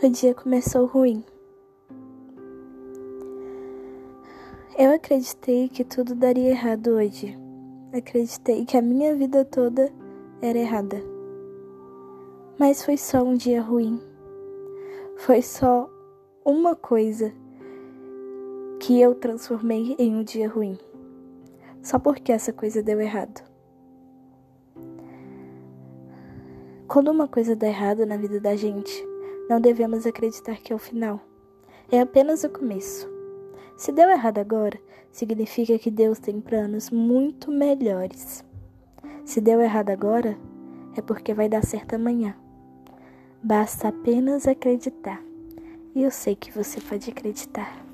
o dia começou ruim. Eu acreditei que tudo daria errado hoje. Acreditei que a minha vida toda era errada. Mas foi só um dia ruim. Foi só uma coisa que eu transformei em um dia ruim. Só porque essa coisa deu errado. Quando uma coisa dá errado na vida da gente, não devemos acreditar que é o final. É apenas o começo. Se deu errado agora, significa que Deus tem planos muito melhores. Se deu errado agora, é porque vai dar certo amanhã. Basta apenas acreditar. E eu sei que você pode acreditar.